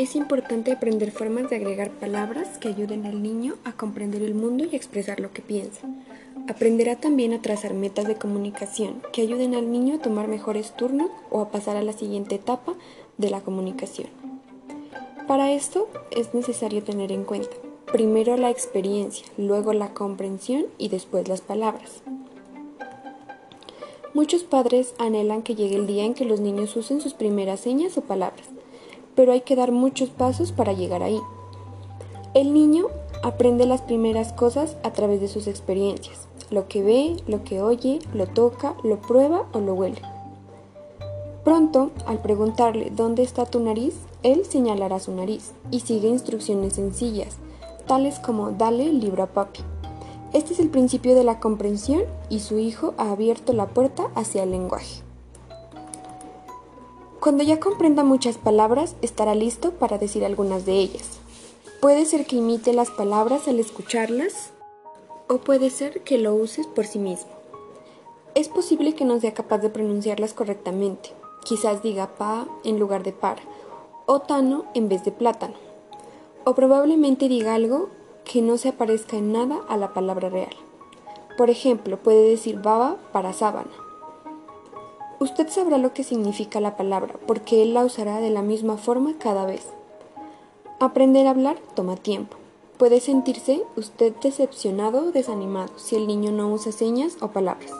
Es importante aprender formas de agregar palabras que ayuden al niño a comprender el mundo y expresar lo que piensa. Aprenderá también a trazar metas de comunicación que ayuden al niño a tomar mejores turnos o a pasar a la siguiente etapa de la comunicación. Para esto es necesario tener en cuenta primero la experiencia, luego la comprensión y después las palabras. Muchos padres anhelan que llegue el día en que los niños usen sus primeras señas o palabras, pero hay que dar muchos pasos para llegar ahí. El niño aprende las primeras cosas a través de sus experiencias, lo que ve, lo que oye, lo toca, lo prueba o lo huele. Pronto, al preguntarle dónde está tu nariz, él señalará su nariz y sigue instrucciones sencillas, tales como dale el libro a papi. Este es el principio de la comprensión y su hijo ha abierto la puerta hacia el lenguaje. Cuando ya comprenda muchas palabras, estará listo para decir algunas de ellas. Puede ser que imite las palabras al escucharlas o puede ser que lo uses por sí mismo. Es posible que no sea capaz de pronunciarlas correctamente. Quizás diga pa en lugar de para o tano en vez de plátano. O probablemente diga algo que no se parezca en nada a la palabra real. Por ejemplo, puede decir baba para sábana. Usted sabrá lo que significa la palabra porque él la usará de la misma forma cada vez. Aprender a hablar toma tiempo. Puede sentirse usted decepcionado o desanimado si el niño no usa señas o palabras.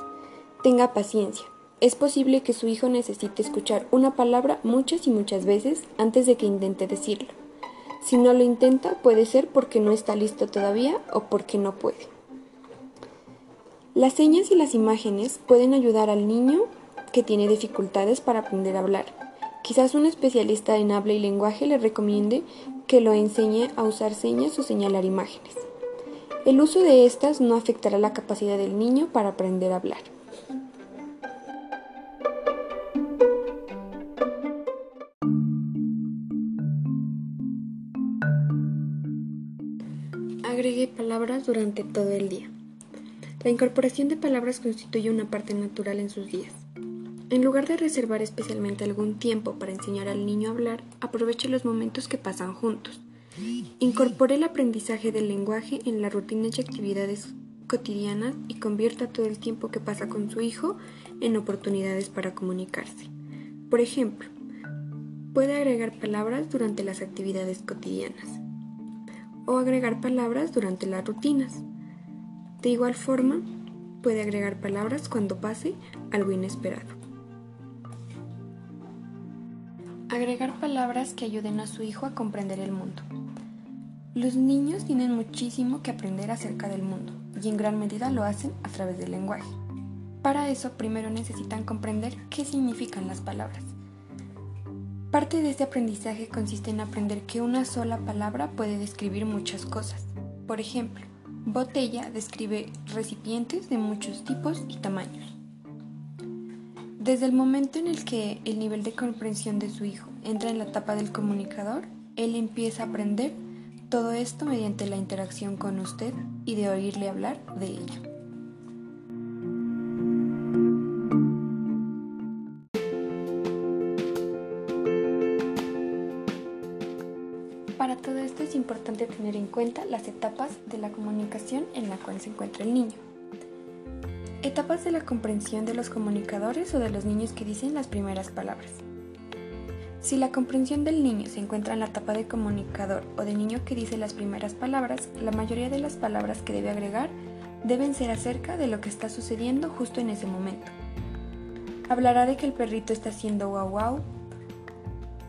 Tenga paciencia. Es posible que su hijo necesite escuchar una palabra muchas y muchas veces antes de que intente decirlo. Si no lo intenta, puede ser porque no está listo todavía o porque no puede. Las señas y las imágenes pueden ayudar al niño que tiene dificultades para aprender a hablar. Quizás un especialista en habla y lenguaje le recomiende que lo enseñe a usar señas o señalar imágenes. El uso de estas no afectará la capacidad del niño para aprender a hablar. Agregue palabras durante todo el día. La incorporación de palabras constituye una parte natural en sus días. En lugar de reservar especialmente algún tiempo para enseñar al niño a hablar, aproveche los momentos que pasan juntos. Incorpore el aprendizaje del lenguaje en las rutinas y actividades cotidianas y convierta todo el tiempo que pasa con su hijo en oportunidades para comunicarse. Por ejemplo, puede agregar palabras durante las actividades cotidianas o agregar palabras durante las rutinas. De igual forma, puede agregar palabras cuando pase algo inesperado. Agregar palabras que ayuden a su hijo a comprender el mundo. Los niños tienen muchísimo que aprender acerca del mundo y en gran medida lo hacen a través del lenguaje. Para eso primero necesitan comprender qué significan las palabras. Parte de este aprendizaje consiste en aprender que una sola palabra puede describir muchas cosas. Por ejemplo, botella describe recipientes de muchos tipos y tamaños. Desde el momento en el que el nivel de comprensión de su hijo entra en la etapa del comunicador, él empieza a aprender todo esto mediante la interacción con usted y de oírle hablar de ello. Para todo esto es importante tener en cuenta las etapas de la comunicación en la cual se encuentra el niño. Etapas de la comprensión de los comunicadores o de los niños que dicen las primeras palabras. Si la comprensión del niño se encuentra en la etapa de comunicador o de niño que dice las primeras palabras, la mayoría de las palabras que debe agregar deben ser acerca de lo que está sucediendo justo en ese momento. Hablará de que el perrito está haciendo guau guau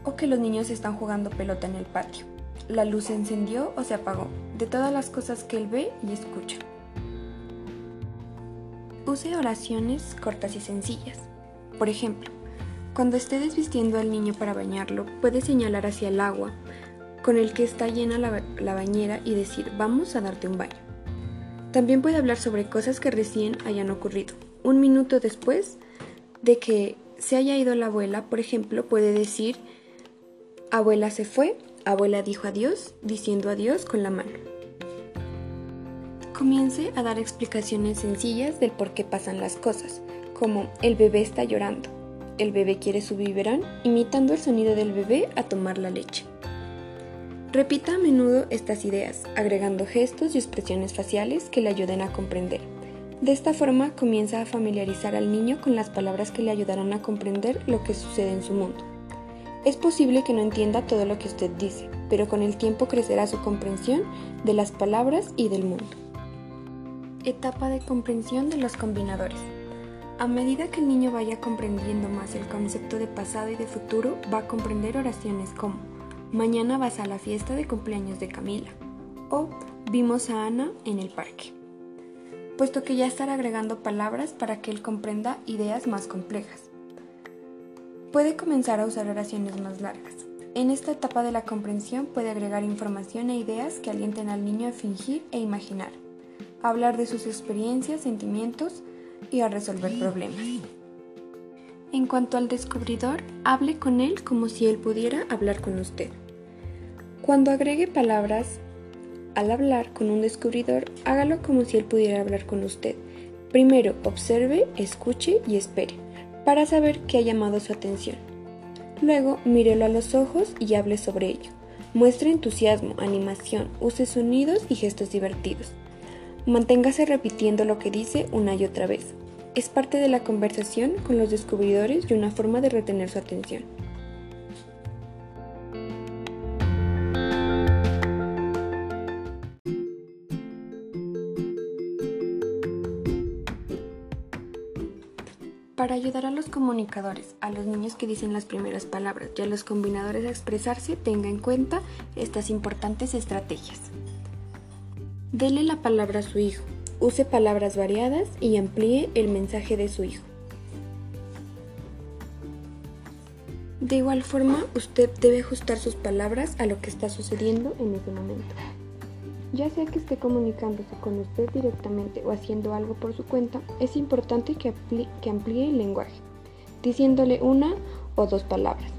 o que los niños están jugando pelota en el patio la luz se encendió o se apagó, de todas las cosas que él ve y escucha. Use oraciones cortas y sencillas. Por ejemplo, cuando esté desvistiendo al niño para bañarlo, puede señalar hacia el agua con el que está llena la, la, bañera y decir vamos a darte un baño. También puede hablar sobre cosas que recién hayan ocurrido. Un minuto después de que se haya ido la abuela, por ejemplo, puede decir abuela se fue Abuela dijo adiós diciendo adiós con la mano. Comience a dar explicaciones sencillas del por qué pasan las cosas, como el bebé está llorando, el bebé quiere su biberón, imitando el sonido del bebé a tomar la leche. Repita a menudo estas ideas, agregando gestos y expresiones faciales que le ayuden a comprender. De esta forma comienza a familiarizar al niño con las palabras que le ayudarán a comprender lo que sucede en su mundo. Es posible que no entienda todo lo que usted dice, pero con el tiempo crecerá su comprensión de las palabras y del mundo. Etapa de comprensión de los combinadores. A medida que el niño vaya comprendiendo más el concepto de pasado y de futuro, va a comprender oraciones como Mañana vas a la fiesta de cumpleaños de Camila o Vimos a Ana en el parque, puesto que ya estará agregando palabras para que él comprenda ideas más complejas. Puede comenzar a usar oraciones más largas. En esta etapa de la comprensión puede agregar información e ideas que alienten al niño a fingir e imaginar hablar de sus experiencias, sentimientos y a resolver problemas. En cuanto al descubridor, hable con él como si él pudiera hablar con usted. Cuando agregue palabras al hablar con un descubridor, hágalo como si él pudiera hablar con usted. Primero, observe, escuche y espere, para saber qué ha llamado su atención. Luego, mírelo a los ojos y hable sobre ello. Muestre entusiasmo, animación, use sonidos y gestos divertidos. Manténgase repitiendo lo que dice una y otra vez. Es parte de la conversación con los descubridores y una forma de retener su atención. Para ayudar a los comunicadores, a los niños que dicen las primeras palabras y a los combinadores a expresarse, tenga en cuenta estas importantes estrategias. Dele la palabra a su hijo, use palabras variadas y amplíe el mensaje de su hijo. De igual forma, usted debe ajustar sus palabras a lo que está sucediendo en ese momento. Ya sea que esté comunicándose con usted directamente o haciendo algo por su cuenta, es importante que, amplíe el lenguaje, diciéndole una o dos palabras.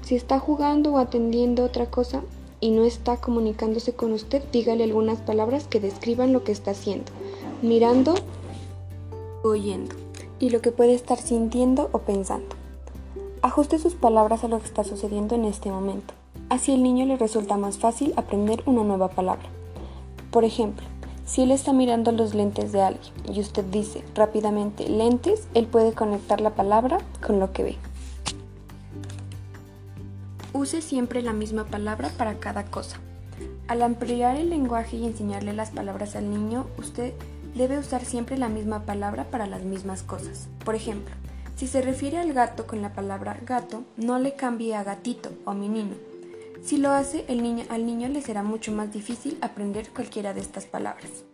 Si está jugando o atendiendo otra cosa, y no está comunicándose con usted, dígale algunas palabras que describan lo que está haciendo, mirando oyendo, y lo que puede estar sintiendo o pensando. Ajuste sus palabras a lo que está sucediendo en este momento. Así el niño le resulta más fácil aprender una nueva palabra. Por ejemplo, si él está mirando los lentes de alguien y usted dice rápidamente lentes, él puede conectar la palabra con lo que ve. Use siempre la misma palabra para cada cosa. Al ampliar el lenguaje y enseñarle las palabras al niño, usted debe usar siempre la misma palabra para las mismas cosas. Por ejemplo, si se refiere al gato con la palabra gato, no le cambie a gatito o menino. Si lo hace, el niño, al niño le será mucho más difícil aprender cualquiera de estas palabras.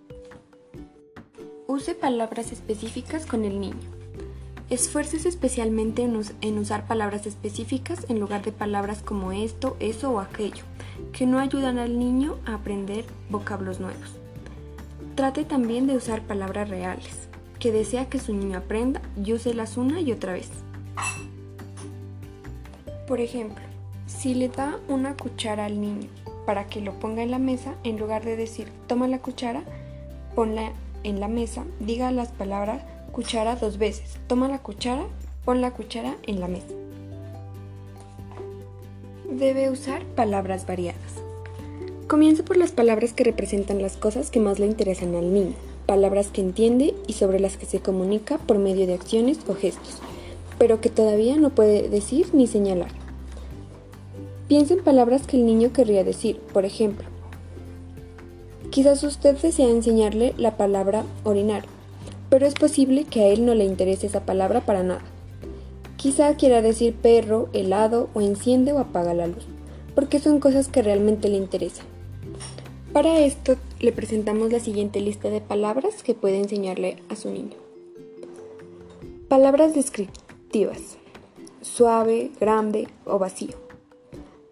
Use palabras específicas con el niño. Esfuércese especialmente en, usar palabras específicas en lugar de palabras como esto, eso o aquello, que no ayudan al niño a aprender vocablos nuevos. Trate también de usar palabras reales, que desea que su niño aprenda y úselas una y otra vez. Por ejemplo, si le da una cuchara al niño para que lo ponga en la mesa, en lugar de decir toma la cuchara, ponla en la mesa, diga las palabras cuchara dos veces. Toma la cuchara, pon la cuchara en la mesa. Debe usar palabras variadas. Comienza por las palabras que representan las cosas que más le interesan al niño, palabras que entiende y sobre las que se comunica por medio de acciones o gestos, pero que todavía no puede decir ni señalar. Piensa en palabras que el niño querría decir, por ejemplo, quizás usted desea enseñarle la palabra orinar, pero es posible que a él no le interese esa palabra para nada. Quizá quiera decir perro, helado o enciende o apaga la luz, porque son cosas que realmente le interesan. Para esto le presentamos la siguiente lista de palabras que puede enseñarle a su niño. Palabras descriptivas. Suave, grande o vacío.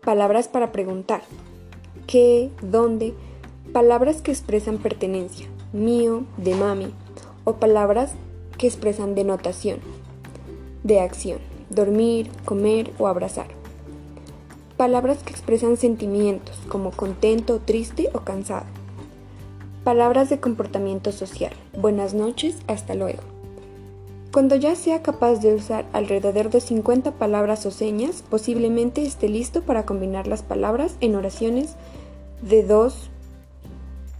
Palabras para preguntar. ¿Qué? ¿Dónde? Palabras que expresan pertenencia. Mío, de mami, o palabras que expresan denotación, de acción, dormir, comer o abrazar. Palabras que expresan sentimientos como contento, triste o cansado. Palabras de comportamiento social. Buenas noches, hasta luego. Cuando ya sea capaz de usar alrededor de 50 palabras o señas, posiblemente esté listo para combinar las palabras en oraciones de dos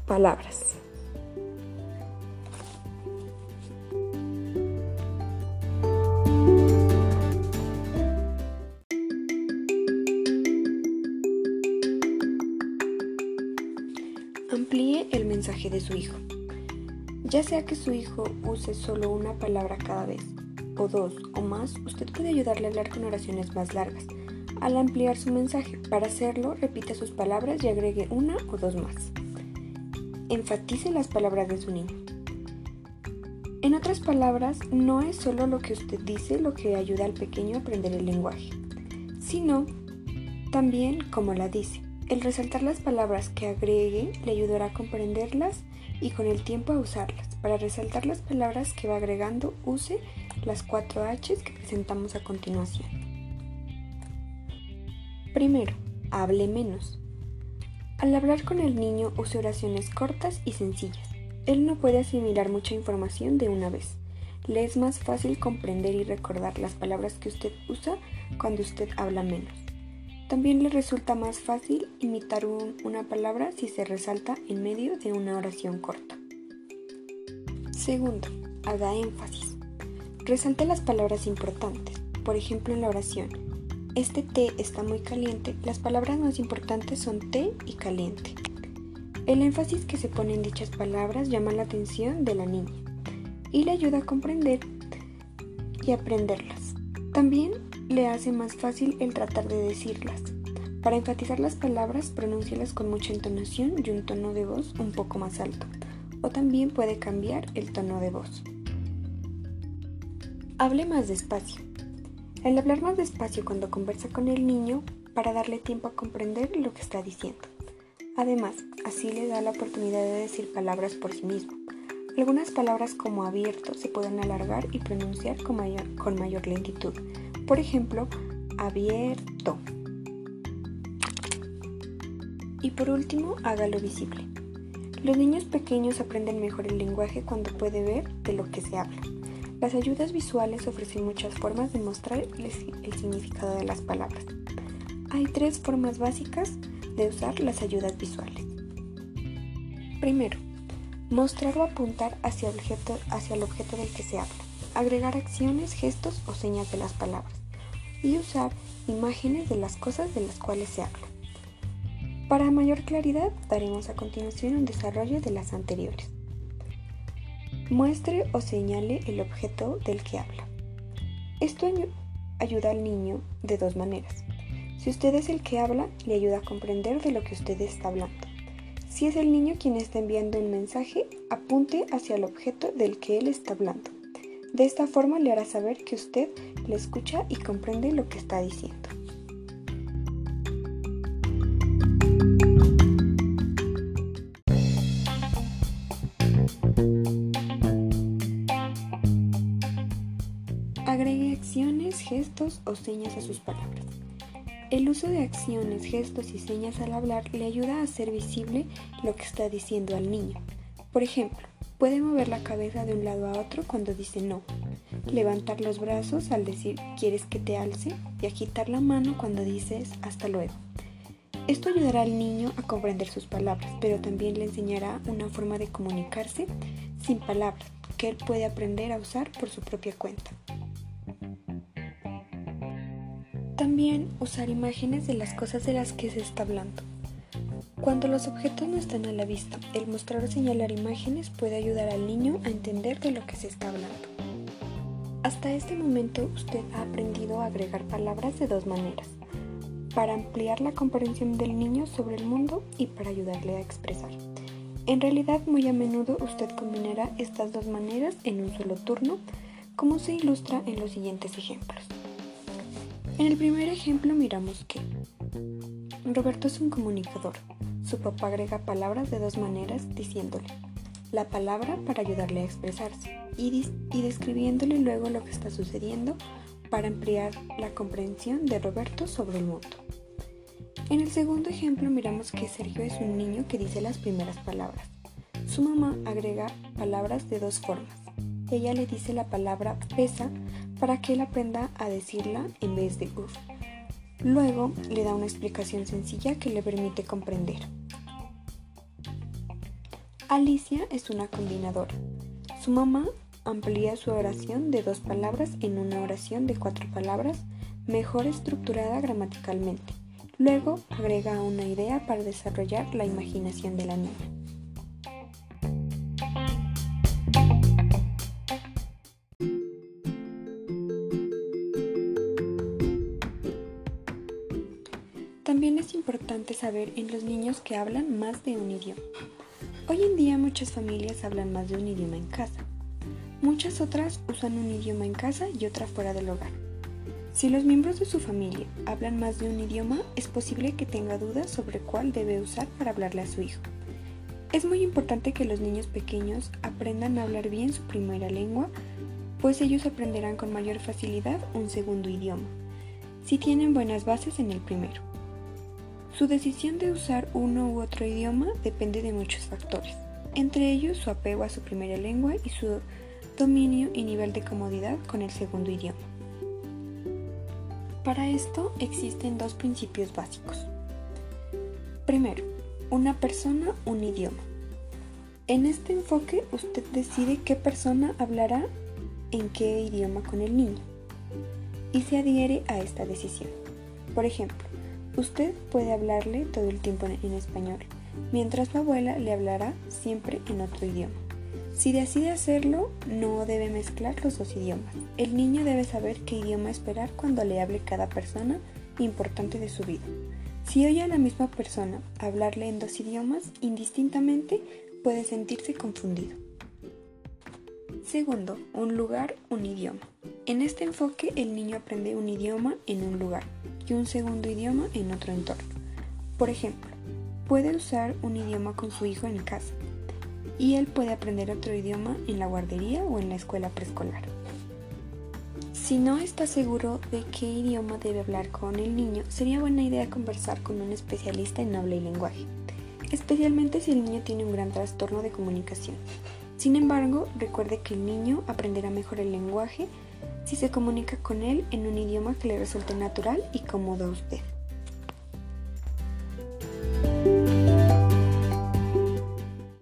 palabras. Que su hijo use solo una palabra cada vez, o dos o más, usted puede ayudarle a hablar con oraciones más largas. Al ampliar su mensaje, para hacerlo, repita sus palabras y agregue una o dos más. Enfatice las palabras de su niño. En otras palabras, no es solo lo que usted dice lo que ayuda al pequeño a aprender el lenguaje, sino también cómo la dice. El resaltar las palabras que agregue le ayudará a comprenderlas y con el tiempo a usarlas. Para resaltar las palabras que va agregando, use las cuatro H que presentamos a continuación. Primero, hable menos. Al hablar con el niño, use oraciones cortas y sencillas. Él no puede asimilar mucha información de una vez. Le es más fácil comprender y recordar las palabras que usted usa cuando usted habla menos. También le resulta más fácil imitar una palabra si se resalta en medio de una oración corta. Segundo, haga énfasis. Resalte las palabras importantes. Por ejemplo, en la oración, este té está muy caliente, las palabras más importantes son té y caliente. El énfasis que se pone en dichas palabras llama la atención de la niña y le ayuda a comprender y aprenderlas. También le hace más fácil el tratar de decirlas. Para enfatizar las palabras, pronúncialas con mucha entonación y un tono de voz un poco más alto, o también puede cambiar el tono de voz. Hable más despacio. El hablar más despacio cuando conversa con el niño para darle tiempo a comprender lo que está diciendo. Además, así le da la oportunidad de decir palabras por sí mismo. Algunas palabras como abierto se pueden alargar y pronunciar con mayor, con mayor lentitud, por ejemplo, abierto. Y por último, hágalo visible. Los niños pequeños aprenden mejor el lenguaje cuando puede ver de lo que se habla. Las ayudas visuales ofrecen muchas formas de mostrar el significado de las palabras. Hay tres formas básicas de usar las ayudas visuales. Primero, mostrar o apuntar hacia objeto, hacia el objeto del que se habla. Agregar acciones, gestos o señas de las palabras y usar imágenes de las cosas de las cuales se habla. Para mayor claridad, daremos a continuación un desarrollo de las anteriores. Muestre o señale el objeto del que habla. Esto ayuda al niño de dos maneras. Si usted es el que habla, le ayuda a comprender de lo que usted está hablando. Si es el niño quien está enviando un mensaje, apunte hacia el objeto del que él está hablando. De esta forma le hará saber que usted le escucha y comprende lo que está diciendo. O señas a sus palabras. El uso de acciones, gestos y señas al hablar le ayuda a hacer visible lo que está diciendo al niño. Por ejemplo, puede mover la cabeza de un lado a otro cuando dice no, levantar los brazos al decir quieres que te alce y agitar la mano cuando dices hasta luego. Esto ayudará al niño a comprender sus palabras, pero también le enseñará una forma de comunicarse sin palabras que él puede aprender a usar por su propia cuenta. También usar imágenes de las cosas de las que se está hablando. Cuando los objetos no están a la vista, el mostrar o señalar imágenes puede ayudar al niño a entender de lo que se está hablando. Hasta este momento usted ha aprendido a agregar palabras de dos maneras, para ampliar la comprensión del niño sobre el mundo y para ayudarle a expresar. En realidad muy a menudo usted combinará estas dos maneras en un solo turno, como se ilustra en los siguientes ejemplos. En el primer ejemplo miramos que Roberto es un comunicador. Su papá agrega palabras de dos maneras diciéndole la palabra para ayudarle a expresarse y, describiéndole luego lo que está sucediendo para ampliar la comprensión de Roberto sobre el mundo. En el segundo ejemplo miramos que Sergio es un niño que dice las primeras palabras. Su mamá agrega palabras de dos formas. Ella le dice la palabra pesa para que él aprenda a decirla en vez de uf. Luego le da una explicación sencilla que le permite comprender. Alicia es una combinadora. Su mamá amplía su oración de dos palabras en una oración de cuatro palabras, mejor estructurada gramaticalmente. Luego agrega una idea para desarrollar la imaginación de la niña. Importante saber en los niños que hablan más de un idioma. Hoy en día muchas familias hablan más de un idioma en casa. Muchas otras usan un idioma en casa y otra fuera del hogar. Si los miembros de su familia hablan más de un idioma, es posible que tenga dudas sobre cuál debe usar para hablarle a su hijo. Es muy importante que los niños pequeños aprendan a hablar bien su primera lengua, pues ellos aprenderán con mayor facilidad un segundo idioma, si tienen buenas bases en el primero. Su decisión de usar uno u otro idioma depende de muchos factores, entre ellos su apego a su primera lengua y su dominio y nivel de comodidad con el segundo idioma. Para esto existen dos principios básicos. Primero, una persona, un idioma. En este enfoque usted decide qué persona hablará en qué idioma con el niño y se adhiere a esta decisión. Por ejemplo, Usted puede hablarle todo el tiempo en español, mientras su abuela le hablará siempre en otro idioma. Si decide hacerlo, no debe mezclar los dos idiomas. El niño debe saber qué idioma esperar cuando le hable cada persona importante de su vida. Si oye a la misma persona hablarle en dos idiomas, indistintamente puede sentirse confundido. Segundo, un lugar, un idioma. En este enfoque, el niño aprende un idioma en un lugar y un segundo idioma en otro entorno. Por ejemplo, puede usar un idioma con su hijo en casa y él puede aprender otro idioma en la guardería o en la escuela preescolar. Si no está seguro de qué idioma debe hablar con el niño, sería buena idea conversar con un especialista en habla y lenguaje, especialmente si el niño tiene un gran trastorno de comunicación. Sin embargo, recuerde que el niño aprenderá mejor el lenguaje si se comunica con él en un idioma que le resulte natural y cómodo a usted.